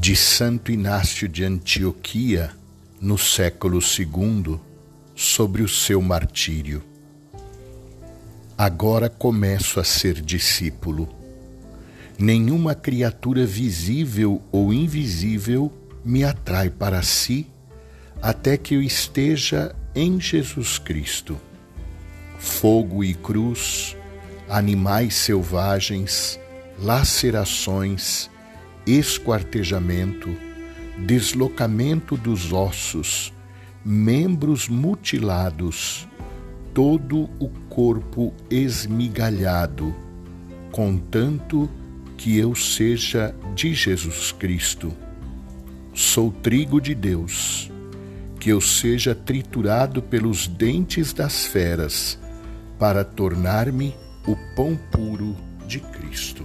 de Santo Inácio de Antioquia, no século II, sobre o seu martírio. Agora começo a ser discípulo. Nenhuma criatura visível ou invisível me atrai para si até que eu esteja em Jesus Cristo. Fogo e cruz, animais selvagens, lacerações, esquartejamento, deslocamento dos ossos, membros mutilados, todo o corpo esmigalhado, contanto que eu seja de Jesus Cristo. Sou trigo de Deus, que eu seja triturado pelos dentes das feras, para tornar-me o pão puro de Cristo.